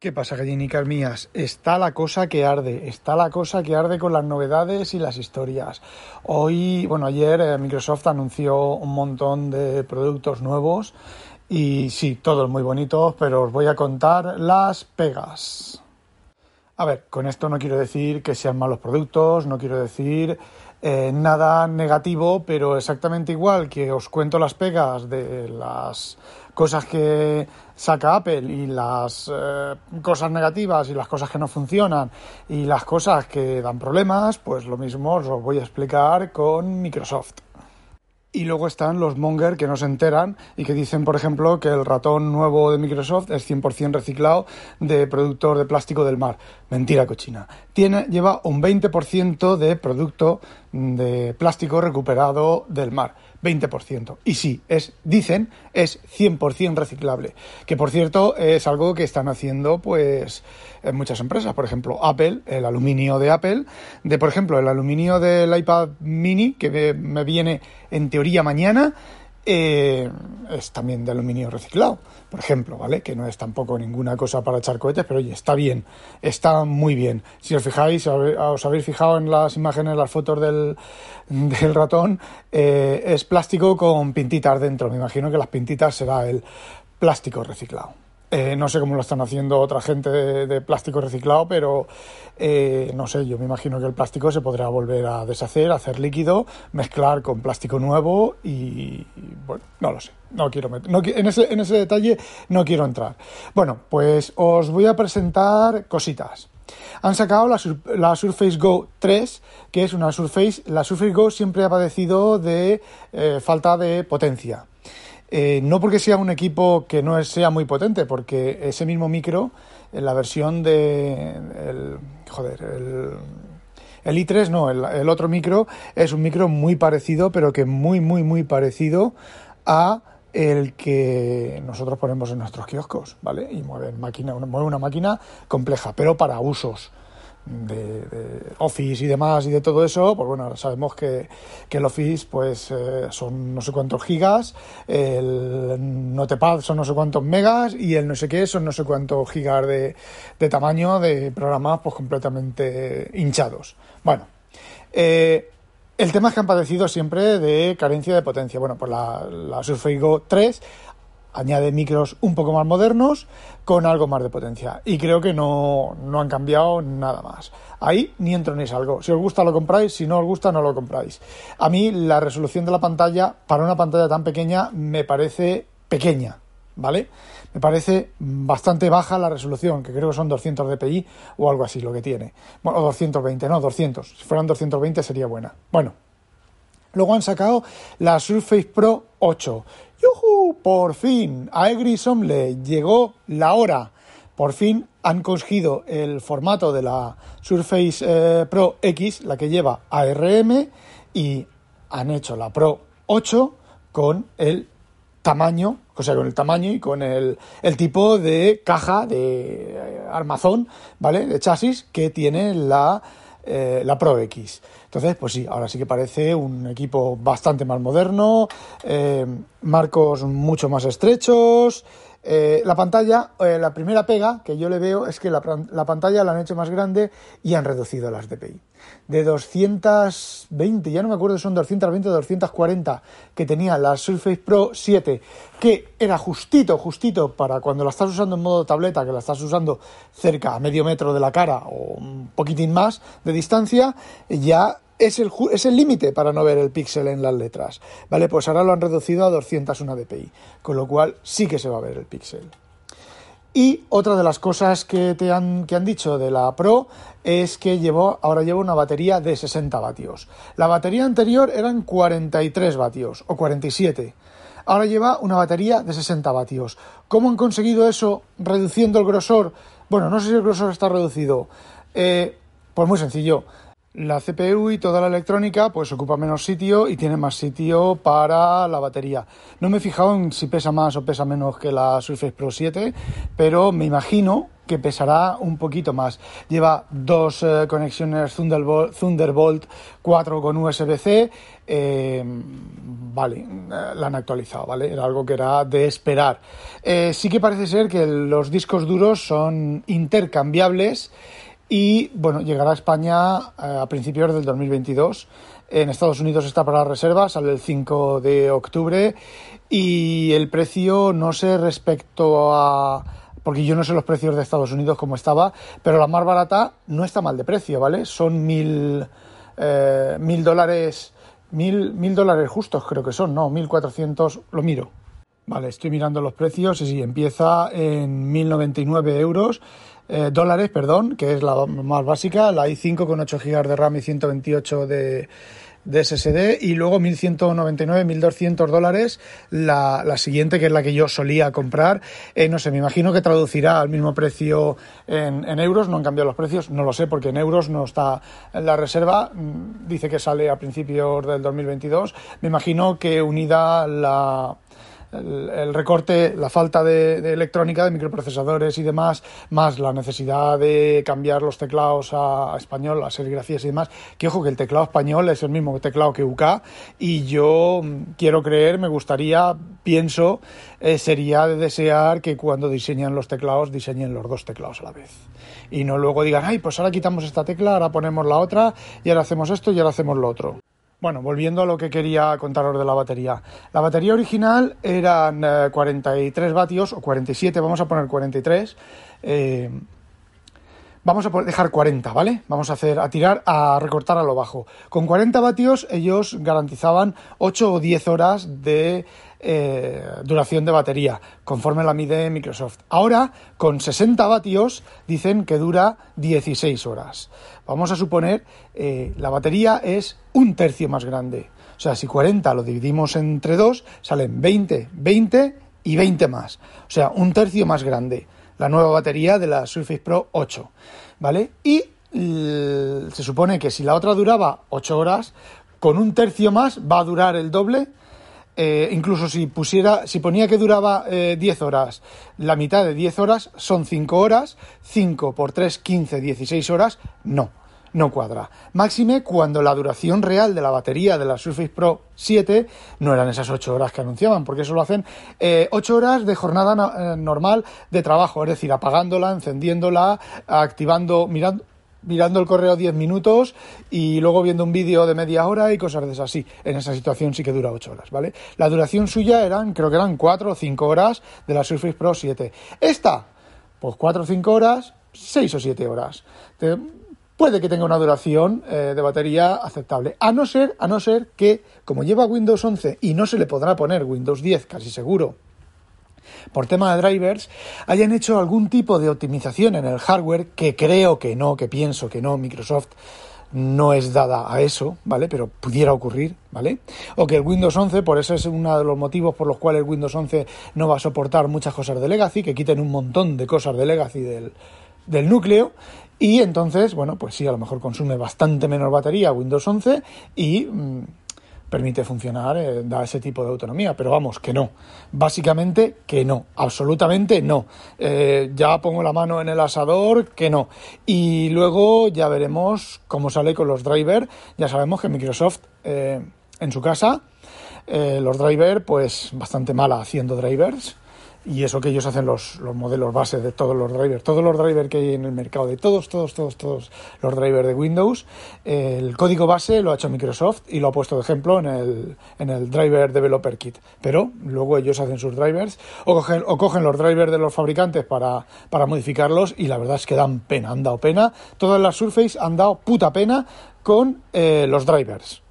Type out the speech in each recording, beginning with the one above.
¿Qué pasa, gallinicas mías? Está la cosa que arde, está la cosa que arde con las novedades y las historias. Hoy, bueno, ayer eh, Microsoft anunció un montón de productos nuevos y sí, todos muy bonitos, pero os voy a contar las pegas. A ver, con esto no quiero decir que sean malos productos, no quiero decir eh, nada negativo, pero exactamente igual que os cuento las pegas de las cosas que saca Apple y las eh, cosas negativas y las cosas que no funcionan y las cosas que dan problemas, pues lo mismo os voy a explicar con Microsoft. Y luego están los monger que no se enteran y que dicen, por ejemplo, que el ratón nuevo de Microsoft es 100% reciclado de productor de plástico del mar. Mentira cochina. Tiene, lleva un 20% de producto de plástico recuperado del mar. 20%. Y sí, es, dicen, es 100% reciclable. Que por cierto es algo que están haciendo pues en muchas empresas. Por ejemplo, Apple, el aluminio de Apple, de por ejemplo el aluminio del iPad mini que me viene en teoría mañana, eh, es también de aluminio reciclado, por ejemplo, ¿vale? Que no es tampoco ninguna cosa para echar cohetes, pero oye, está bien, está muy bien. Si os fijáis, os habéis fijado en las imágenes, las fotos del, ratón, eh, es plástico con pintitas dentro. Me imagino que las pintitas será el plástico reciclado. Eh, no sé cómo lo están haciendo otra gente de, plástico reciclado, pero eh, no sé, yo me imagino que el plástico se podrá volver a deshacer, hacer líquido, mezclar con plástico nuevo y, bueno, no lo sé, no quiero no, en, ese, detalle no quiero entrar. Bueno, pues os voy a presentar cositas. Han sacado la, la, Surface Go 3, que es una Surface. La Surface Go siempre ha padecido de eh, falta de potencia. Eh, no porque sea un equipo que no sea muy potente, porque ese mismo micro, en la versión de. El, joder, el, el i3 no, el, otro micro es un micro muy parecido, pero que muy, muy, muy parecido a el que nosotros ponemos en nuestros kioscos, ¿vale? Y mueve, máquina, mueve una máquina compleja, pero para usos de, Office y demás y de todo eso, pues bueno, sabemos que, el Office pues eh, son no sé cuántos gigas, el Notepad son no sé cuántos megas y el no sé qué son no sé cuántos gigas de, tamaño de programas pues completamente hinchados. Bueno, eh, el tema es que han padecido siempre de carencia de potencia. Bueno, pues la, la Surface Go 3 añade micros un poco más modernos con algo más de potencia. Y creo que no, han cambiado nada más. Ahí ni entro ni salgo. Si os gusta lo compráis, si no os gusta no lo compráis. A mí la resolución de la pantalla para una pantalla tan pequeña me parece pequeña, ¿vale? Me parece bastante baja la resolución, que creo que son 200 dpi o algo así lo que tiene. Bueno, 220, no, 200. Si fueran 220 sería buena. Bueno, luego han sacado la Surface Pro 8 ¡Yuhu! Por fin, a Egrisome le llegó la hora. Por fin han conseguido el formato de la Surface eh, Pro X, la que lleva ARM, y han hecho la Pro 8 con el tamaño, o sea, con el tamaño y con el, el tipo de caja de eh, armazón, ¿vale? De chasis que tiene la eh, la Pro X. Entonces, pues sí, ahora sí que parece un equipo bastante más moderno, eh, marcos mucho más estrechos, eh, la pantalla, eh, la primera pega que yo le veo es que la, pantalla la han hecho más grande y han reducido las DPI. De 220, ya no me acuerdo son 220 o 240 que tenía la Surface Pro 7, que era justito, justito para cuando la estás usando en modo tableta, que la estás usando cerca a medio metro de la cara o un poquitín más de distancia, ya es el es límite para no ver el píxel en las letras. Vale, pues ahora lo han reducido a 201 dpi, con lo cual sí que se va a ver el píxel. Y otra de las cosas que te han, que han dicho de la Pro es que llevó, ahora lleva una batería de 60 vatios. La batería anterior eran 43 vatios o 47. Ahora lleva una batería de 60 vatios. ¿Cómo han conseguido eso reduciendo el grosor? Bueno, no sé si el grosor está reducido. Eh, pues muy sencillo la CPU y toda la electrónica pues ocupa menos sitio y tiene más sitio para la batería. No me he fijado en si pesa más o pesa menos que la Surface Pro 7, pero me imagino que pesará un poquito más. Lleva dos eh, conexiones Thunderbolt, Thunderbolt 4 con USB-C. Eh, vale, eh, la han actualizado, ¿vale? Era algo que era de esperar. sí que parece ser que los discos duros son intercambiables y, bueno, llegará a España a principios del 2022. En Estados Unidos está para reserva, sale el 5 de octubre y el precio no sé respecto a porque yo no sé los precios de Estados Unidos como estaba, pero la más barata no está mal de precio, ¿vale? Son mil, eh, mil dólares, mil, mil dólares justos creo que son, no, mil cuatrocientos, lo miro. Vale, estoy mirando los precios y sí, empieza en 1099 euros, eh, dólares, perdón, que es la más básica, la i5 con 8 GB de RAM y 128 de, de SSD y luego 1199, 1200 dólares la, la siguiente que es la que yo solía comprar. Eh, no sé, me imagino que traducirá al mismo precio en, en, euros, no han cambiado los precios, no lo sé porque en euros no está en la reserva, mm, dice que sale a principios del 2022. Me imagino que unida la el, recorte, la falta de, electrónica, de microprocesadores y demás, más la necesidad de cambiar los teclados a, español, a serigrafías y demás, que ojo que el teclado español es el mismo teclado que UK y yo mm, quiero creer, me gustaría, pienso, eh, sería de desear que cuando diseñan los teclados diseñen los dos teclados a la vez y no luego digan, ay, pues ahora quitamos esta tecla, ahora ponemos la otra y ahora hacemos esto y ahora hacemos lo otro. Bueno, volviendo a lo que quería contaros de la batería. La batería original eran 43 eh, vatios, o 47, vamos a poner 43. Eh, vamos a dejar 40, ¿vale? Vamos a hacer, a tirar, a recortar a lo bajo. Con 40 vatios ellos garantizaban 8 o 10 horas de eh, duración de batería, conforme la mide Microsoft. Ahora, con 60 vatios, dicen que dura 16 horas. Vamos a suponer, eh, la batería es un tercio más grande. O sea, si 40 lo dividimos entre 2, salen 20, 20 y 20 más. O sea, un tercio más grande. La nueva batería de la Surface Pro 8. ¿Vale? Y se supone que si la otra duraba 8 horas, con un tercio más va a durar el doble eh, incluso si pusiera, si ponía que duraba 10 eh, horas, la mitad de 10 horas son 5 horas, 5 por 3, 15, 16 horas, no, no cuadra. Máxime cuando la duración real de la batería de la Surface Pro 7 no eran esas 8 horas que anunciaban, porque eso lo hacen 8 eh, horas de jornada normal de trabajo, es decir, apagándola, encendiéndola, activando, mirando, mirando el correo 10 minutos y luego viendo un vídeo de media hora y cosas de esas. Sí, en esa situación sí que dura 8 horas, ¿vale? La duración suya eran, creo que eran 4 o 5 horas de la Surface Pro 7. Esta, pues 4 o 5 horas, 6 o 7 horas. Puede que tenga una duración eh, de batería aceptable. A no ser, a no ser que, como lleva Windows 11 y no se le podrá poner Windows 10, casi seguro, por tema de drivers, hayan hecho algún tipo de optimización en el hardware, que creo que no, que pienso que no, Microsoft no es dada a eso, ¿vale? Pero pudiera ocurrir, ¿vale? O que el Windows 11, por eso es uno de los motivos por los cuales el Windows 11 no va a soportar muchas cosas de legacy, que quiten un montón de cosas de legacy del, del núcleo y entonces, bueno, pues sí, a lo mejor consume bastante menos batería Windows 11 y mm, permite funcionar, eh, da ese tipo de autonomía, pero vamos, que no. Básicamente que no, absolutamente no. Eh, ya pongo la mano en el asador, que no. Y luego ya veremos cómo sale con los drivers. Ya sabemos que Microsoft eh, en su casa, los drivers, pues bastante mala haciendo drivers y eso que ellos hacen los, los, modelos base de todos los drivers, todos los drivers que hay en el mercado, de todos, todos, todos, todos los drivers de Windows, el código base lo ha hecho Microsoft y lo ha puesto de ejemplo en el, en el Driver Developer Kit. Pero luego ellos hacen sus drivers o cogen, o cogen los drivers de los fabricantes para, para modificarlos y la verdad es que dan pena, han dado pena. Todas las Surface han dado puta pena con eh, los drivers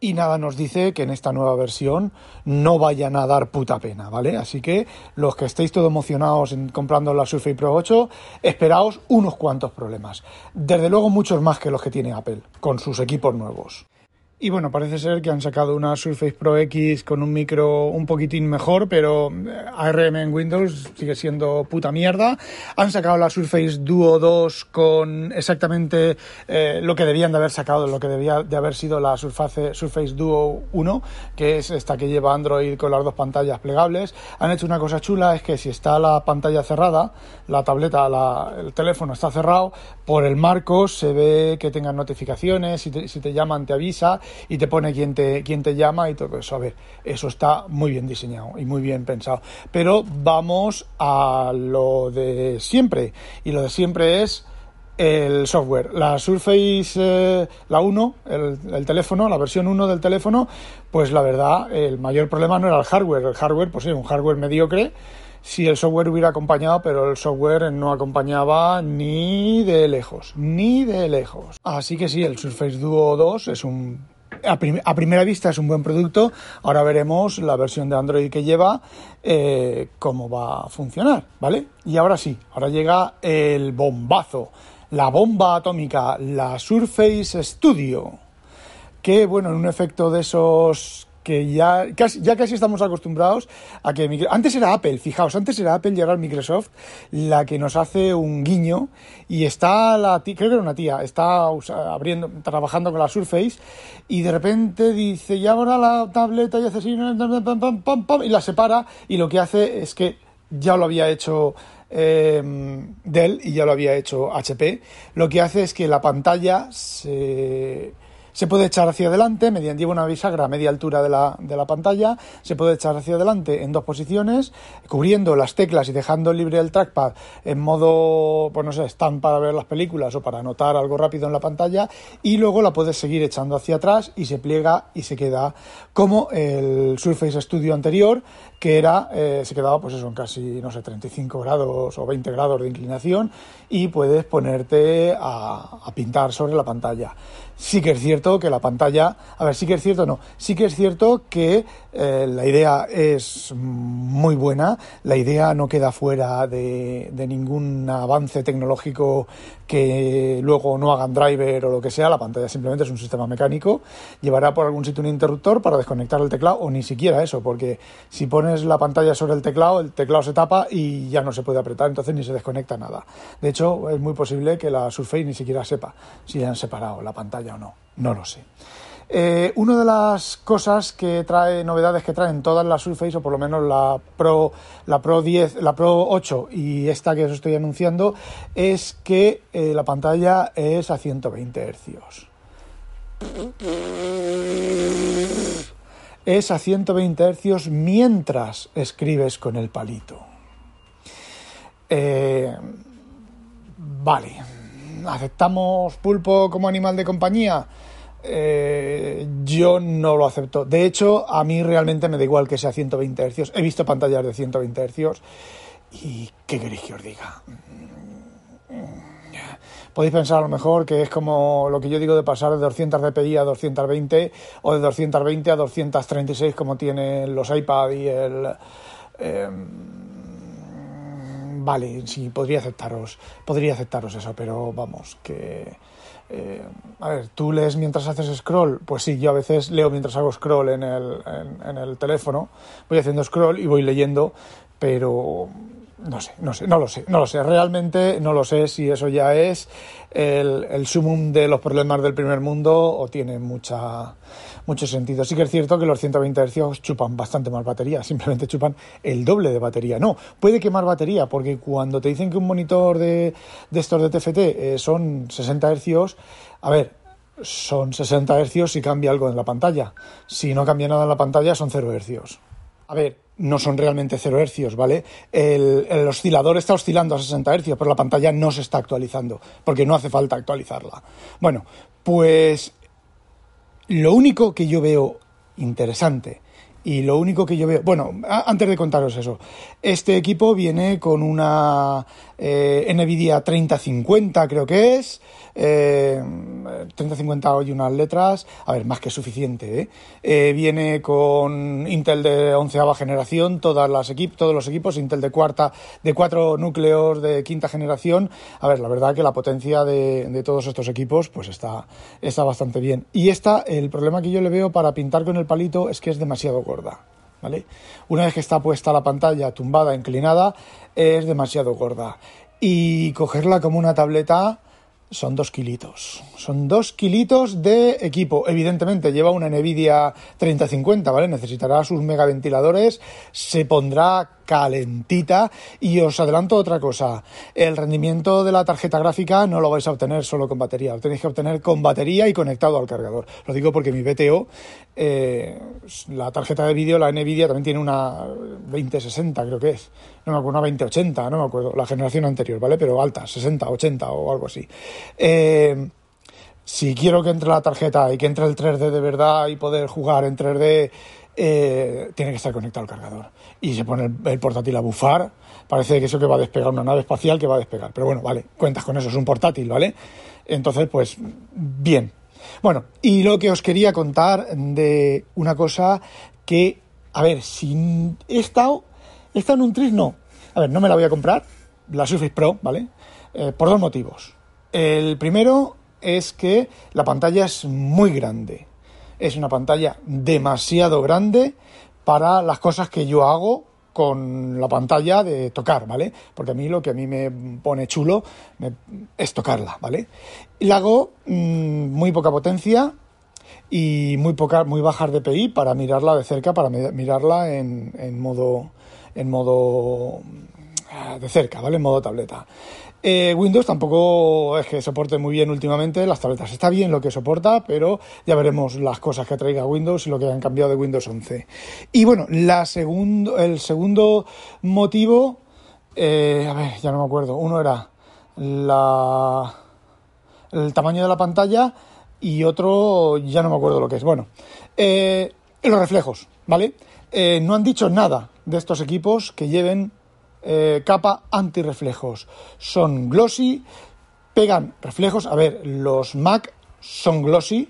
y nada nos dice que en esta nueva versión no vayan a dar puta pena, ¿vale? Así que los que estéis todo emocionados en comprando la Surface Pro 8, esperaos unos cuantos problemas. Desde luego muchos más que los que tiene Apple con sus equipos nuevos. Y bueno, parece ser que han sacado una Surface Pro X con un micro un poquitín mejor, pero eh, ARM en Windows sigue siendo puta mierda. Han sacado la Surface Duo 2 con exactamente eh, lo que debían de haber sacado, lo que debía de haber sido la Surface, Surface Duo 1, que es esta que lleva Android con las dos pantallas plegables. Han hecho una cosa chula, es que si está la pantalla cerrada, la tableta, el teléfono está cerrado, por el marco se ve que tengan notificaciones, si te, si te llaman te avisa y te pone quién te, quién te llama y todo eso. A ver, eso está muy bien diseñado y muy bien pensado. Pero vamos a lo de siempre. Y lo de siempre es el software. La Surface, eh, la 1, el, el, teléfono, la versión 1 del teléfono, pues la verdad, el mayor problema no era el hardware. El hardware, pues sí, un hardware mediocre si el software hubiera acompañado, pero el software no acompañaba ni de lejos, ni de lejos. Así que sí, el Surface Duo 2 es un a, primera vista es un buen producto. Ahora veremos la versión de Android que lleva, eh, cómo va a funcionar, ¿vale? Y ahora sí, ahora llega el bombazo, la bomba atómica, la Surface Studio. Que, bueno, en un efecto de esos que ya casi, ya casi estamos acostumbrados a que antes era Apple, fijaos, antes era Apple y ahora Microsoft la que nos hace un guiño y está la tía, creo que era una tía, está abriendo, trabajando con la Surface y de repente dice, y ahora la tableta y hace así, y la separa y lo que hace es que ya lo había hecho eh, Dell y ya lo había hecho HP, lo que hace es que la pantalla se se puede echar hacia adelante mediante una bisagra a media altura de la, de la pantalla. Se puede echar hacia adelante en dos posiciones, cubriendo las teclas y dejando libre el trackpad en modo, pues no sé, stand para ver las películas o para anotar algo rápido en la pantalla. Y luego la puedes seguir echando hacia atrás y se pliega y se queda como el Surface Studio anterior, que era, eh, se quedaba pues eso en casi, no sé, 35 grados o 20 grados de inclinación y puedes ponerte a, a pintar sobre la pantalla. Sí que es cierto que la pantalla, a ver, sí que es cierto, no, sí que es cierto que eh, la idea es muy buena, la idea no queda fuera de, ningún avance tecnológico que luego no hagan driver o lo que sea, la pantalla simplemente es un sistema mecánico, llevará por algún sitio un interruptor para desconectar el teclado o ni siquiera eso, porque si pones la pantalla sobre el teclado, el teclado se tapa y ya no se puede apretar, entonces ni se desconecta nada. De hecho, es muy posible que la Surface ni siquiera sepa si han separado la pantalla o no, no lo sé. Eh, una de las cosas que trae, novedades que traen todas las Surface, o por lo menos la Pro, la Pro 10, la Pro 8 y esta que os estoy anunciando, es que eh, la pantalla es a 120 Hz. Es a 120 Hz mientras escribes con el palito. Eh, vale, ¿aceptamos pulpo como animal de compañía? Eh, yo no lo acepto. De hecho, a mí realmente me da igual que sea 120 Hz. He visto pantallas de 120 Hz y ¿qué queréis que os diga? Podéis pensar a lo mejor que es como lo que yo digo de pasar de 200 dpi a 220 o de 220 a 236 como tienen los iPad y el... Em, vale, sí, podría aceptaros, podría aceptaros eso, pero vamos, que eh, a ver, tú lees mientras haces scroll, pues sí, yo a veces leo mientras hago scroll en el, en, el teléfono, voy haciendo scroll y voy leyendo, pero no sé, no sé, no lo sé, no lo sé, realmente no lo sé si eso ya es el, sumum de los problemas del primer mundo o tiene mucha mucho sentido. Sí que es cierto que los 120 Hz chupan bastante más batería, simplemente chupan el doble de batería. No, puede quemar batería, porque cuando te dicen que un monitor de, de estos de TFT eh, son 60 Hz, a ver, son 60 Hz si cambia algo en la pantalla. Si no cambia nada en la pantalla, son 0 Hz. A ver, no son realmente 0 Hz, ¿vale? El, el, oscilador está oscilando a 60 Hz, pero la pantalla no se está actualizando, porque no hace falta actualizarla. Bueno, pues lo único que yo veo interesante Y lo único que yo veo, bueno, antes de contaros eso, este equipo viene con una eh, NVIDIA 3050, creo que es, eh, 3050 hoy unas letras, a ver, más que suficiente, ¿eh? ¿eh? viene con Intel de onceava generación, todas las todos los equipos, Intel de cuarta, de cuatro núcleos de quinta generación. A ver, la verdad que la potencia de, todos estos equipos, pues está, está bastante bien. Y esta, el problema que yo le veo para pintar con el palito es que es demasiado ¿Vale? Una vez que está puesta la pantalla tumbada, inclinada, es demasiado gorda. Y cogerla como una tableta son dos kilitos. Son dos kilitos de equipo. Evidentemente lleva una Nvidia 3050, ¿vale? Necesitará sus megaventiladores, se pondrá calentita y os adelanto otra cosa. El rendimiento de la tarjeta gráfica no lo vais a obtener solo con batería, lo tenéis que obtener con batería y conectado al cargador. Lo digo porque mi BTO, eh, la tarjeta de vídeo, la Nvidia también tiene una 2060 creo que es. No me acuerdo, una 2080, no me acuerdo, la generación anterior, ¿vale? Pero alta, 60, 80 o algo así. Eh, si quiero que entre la tarjeta y que entre el 3D de verdad y poder jugar en 3D, eh, tiene que estar conectado al cargador. Y se pone el, portátil a bufar. Parece que eso que va a despegar una nave espacial que va a despegar. Pero bueno, vale, cuentas con eso, es un portátil, ¿vale? Entonces, pues, bien. Bueno, y lo que os quería contar de una cosa que, a ver, si he estado, he en un tris, no. A ver, no me la voy a comprar, la Surface Pro, ¿vale? Eh, por dos motivos. El primero es que la pantalla es muy grande. Es una pantalla demasiado grande para las cosas que yo hago con la pantalla de tocar, ¿vale? Porque a mí lo que a mí me pone chulo es tocarla, ¿vale? Y la hago mm, muy poca potencia y muy poca, muy bajas DPI para mirarla de cerca, para mirarla en, en modo en modo ah, de cerca, ¿vale? En modo tableta. Eh, Windows tampoco es que soporte muy bien últimamente las tabletas. Está bien lo que soporta, pero ya veremos las cosas que traiga Windows y lo que han cambiado de Windows 11. Y bueno, la segundo, el segundo motivo, eh, a ver, ya no me acuerdo. Uno era la, el tamaño de la pantalla y otro ya no me acuerdo lo que es. Bueno, eh, los reflejos, ¿vale? no han dicho nada de estos equipos que lleven eh, capa antirreflejos. Son glossy, pegan reflejos. A ver, los Mac son glossy,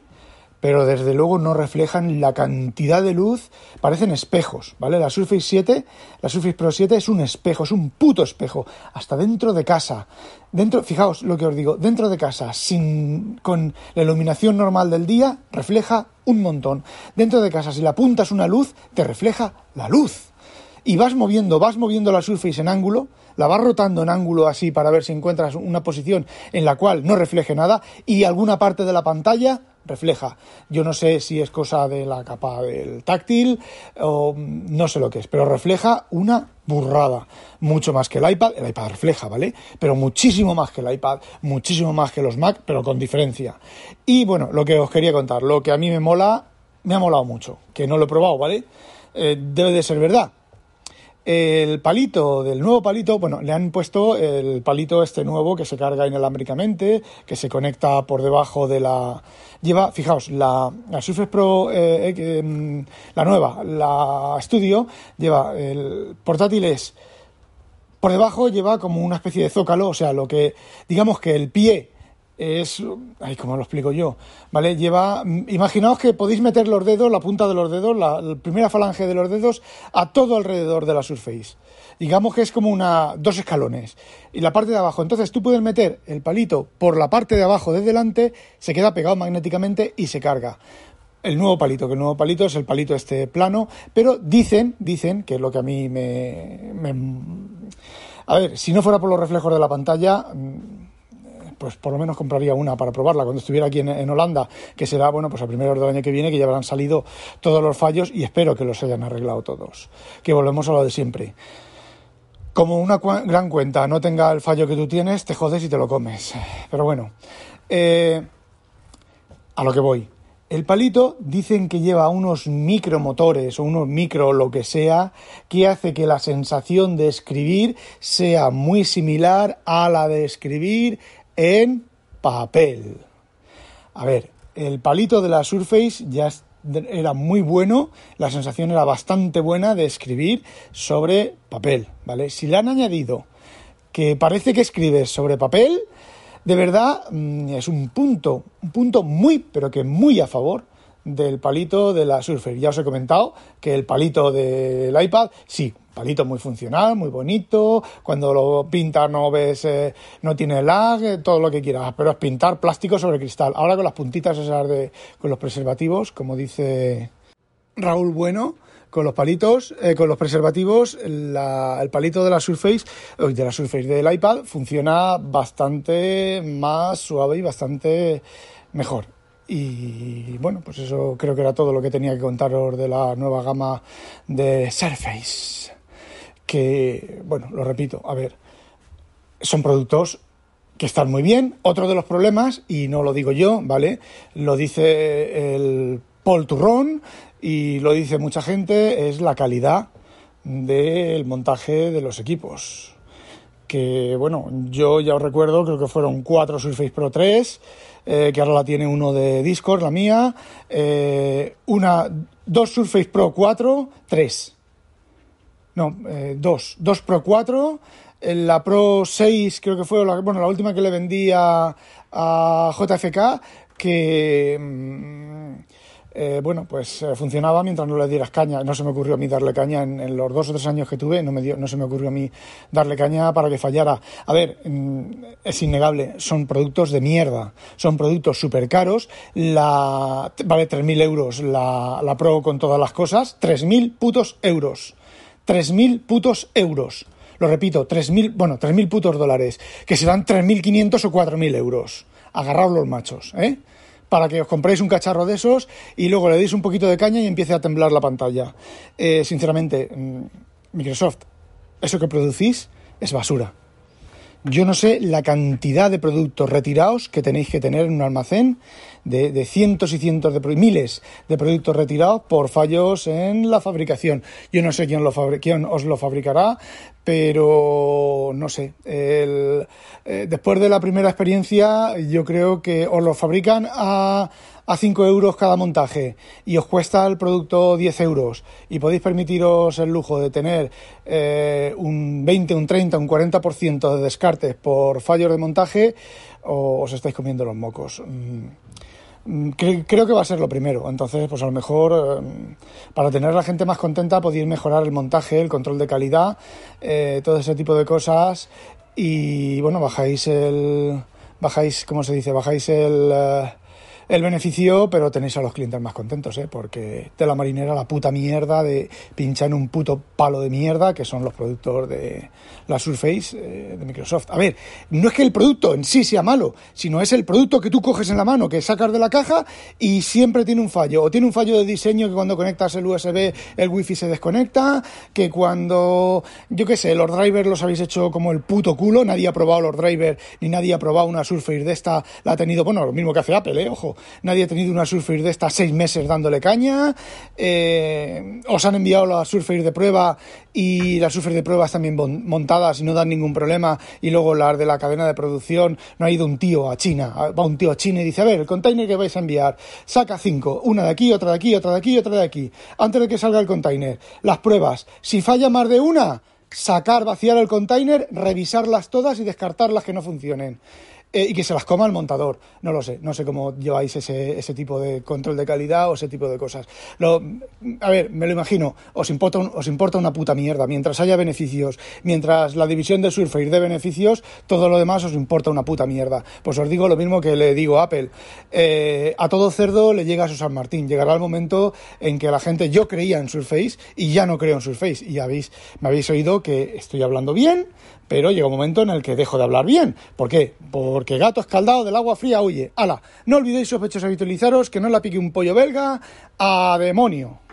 pero desde luego no reflejan la cantidad de luz, parecen espejos, ¿vale? La Surface 7, la Surface Pro 7 es un espejo, es un puto espejo, hasta dentro de casa. Dentro, fijaos lo que os digo, dentro de casa, sin con la iluminación normal del día, refleja un montón. Dentro de casa, si la apuntas una luz, te refleja la luz y vas moviendo, vas moviendo la Surface en ángulo, la vas rotando en ángulo así para ver si encuentras una posición en la cual no refleje nada y alguna parte de la pantalla refleja. Yo no sé si es cosa de la capa del táctil o no sé lo que es, pero refleja una burrada. Mucho más que el iPad. El iPad refleja, ¿vale? Pero muchísimo más que el iPad, muchísimo más que los Mac, pero con diferencia. Y bueno, lo que os quería contar, lo que a mí me mola, me ha molado mucho, que no lo he probado, ¿vale? Eh, debe de ser verdad el palito del nuevo palito, bueno, le han puesto el palito este nuevo que se carga inalámbricamente, que se conecta por debajo de la... Lleva, fijaos, la, Surface Pro, eh, eh, mm, la nueva, la Studio, lleva el portátil es... Por debajo lleva como una especie de zócalo, o sea, lo que, digamos que el pie es, ay, ¿cómo lo explico yo? ¿Vale? Lleva, imaginaos que podéis meter los dedos, la punta de los dedos, la, primera falange de los dedos, a todo alrededor de la Surface. Digamos que es como una, dos escalones. Y la parte de abajo. Entonces tú puedes meter el palito por la parte de abajo de delante, se queda pegado magnéticamente y se carga. El nuevo palito, que el nuevo palito es el palito este plano, pero dicen, dicen, que es lo que a mí me, me a ver, si no fuera por los reflejos de la pantalla, pues por lo menos compraría una para probarla cuando estuviera aquí en, Holanda, que será, bueno, pues a primeros del año que viene, que ya habrán salido todos los fallos y espero que los hayan arreglado todos. Que volvemos a lo de siempre. Como una gran cuenta no tenga el fallo que tú tienes, te jodes y te lo comes. Pero bueno, eh, a lo que voy. El palito dicen que lleva unos micromotores o unos micro lo que sea que hace que la sensación de escribir sea muy similar a la de escribir en papel. A ver, el palito de la Surface ya era muy bueno, la sensación era bastante buena de escribir sobre papel, ¿vale? Si le han añadido que parece que escribes sobre papel, de verdad mm, es un punto, un punto muy, pero que muy a favor del palito de la Surface. Ya os he comentado que el palito del iPad, sí, palito muy funcional, muy bonito, cuando lo pintas no ves, eh, no tiene lag, eh, todo lo que quieras, pero es pintar plástico sobre cristal. Ahora con las puntitas esas de, con los preservativos, como dice Raúl Bueno, con los palitos, eh, con los preservativos, el palito de la Surface, de la Surface del iPad funciona bastante más suave y bastante mejor. Y bueno, pues eso creo que era todo lo que tenía que contaros de la nueva gama de Surface. Que, bueno, lo repito, a ver, son productos que están muy bien. Otro de los problemas, y no lo digo yo, ¿vale? Lo dice el Paul Turrón y lo dice mucha gente, es la calidad del montaje de los equipos. Que bueno, yo ya os recuerdo, creo que fueron cuatro Surface Pro 3 eh, que ahora la tiene uno de Discord, la mía, eh, una, dos Surface Pro 4, tres. No, eh, dos, dos Pro 4, la Pro 6 creo que fue, la, bueno, la última que le vendí a, a JFK, que... Mm, eh, bueno, pues eh, funcionaba mientras no le dieras caña. No se me ocurrió a mí darle caña en, los dos o tres años que tuve, no, me dio, no se me ocurrió a mí darle caña para que fallara. A ver, mm, es innegable, son productos de mierda, son productos súper caros. La, vale 3.000 euros la, la Pro con todas las cosas, 3.000 putos euros. 3.000 putos euros. Lo repito, 3.000, bueno, 3.000 putos dólares, que serán 3.500 o 4.000 euros. Agarraos los machos, ¿eh? para que os compréis un cacharro de esos y luego le deis un poquito de caña y empiece a temblar la pantalla. Eh, sinceramente, mm, Microsoft, eso que producís es basura. Yo no sé la cantidad de productos retirados que tenéis que tener en un almacén de, cientos y cientos de miles de productos retirados por fallos en la fabricación. Yo no sé quién, lo quién os lo fabricará, pero no sé. Eh, después de la primera experiencia, yo creo que os lo fabrican a a 5 euros cada montaje y os cuesta el producto 10 euros y podéis permitiros el lujo de tener eh, un 20, un 30, un 40% de descartes por fallos de montaje, o os estáis comiendo los mocos. Mm, mm, creo que va a ser lo primero. Entonces, pues a lo mejor eh, para tener a la gente más contenta podéis mejorar el montaje, el control de calidad, eh, todo ese tipo de cosas. Y bueno, bajáis el. Bajáis, ¿cómo se dice? Bajáis el el beneficio, pero tenéis a los clientes más contentos, ¿eh? porque de la marinera la puta mierda de pinchar en un puto palo de mierda que son los productos de la Surface eh, de Microsoft. A ver, no es que el producto en sí sea malo, sino es el producto que tú coges en la mano, que sacas de la caja y siempre tiene un fallo. O tiene un fallo de diseño que cuando conectas el USB el wifi se desconecta, que cuando, yo qué sé, los drivers los habéis hecho como el puto culo, nadie ha probado los drivers ni nadie ha probado una Surface de esta, la ha tenido, bueno, lo mismo que hace Apple, ¿eh? ojo, nadie ha tenido una Surface de estas seis meses dándole caña, eh, os han enviado la Surface de prueba y las Surface de prueba están bien montadas y no dan ningún problema. Y luego las de la cadena de producción, no ha ido un tío a China, va un tío a China y dice, a ver, el container que vais a enviar, saca cinco, una de aquí, otra de aquí, otra de aquí, otra de aquí, antes de que salga el container, las pruebas, si falla más de una, sacar, vaciar el container, revisarlas todas y descartar las que no funcionen. Eh, y que se las coma el montador. No lo sé, no sé cómo lleváis ese, ese tipo de control de calidad o ese tipo de cosas. Lo, a ver, me lo imagino, os importa, os importa una puta mierda. Mientras haya beneficios, mientras la división de Surface dé beneficios, todo lo demás os importa una puta mierda. Pues os digo lo mismo que le digo a Apple. Eh, a todo cerdo le llega a su San Martín. Llegará el momento en que la gente, yo creía en Surface y ya no creo en Surface. Y habéis, me habéis oído que estoy hablando bien, pero llega un momento en el que dejo de hablar bien. ¿Por qué? Porque gato escaldado del agua fría huye. ¡Hala! No olvidéis, sospechosos, habitualizaros que no la pique un pollo belga a demonio.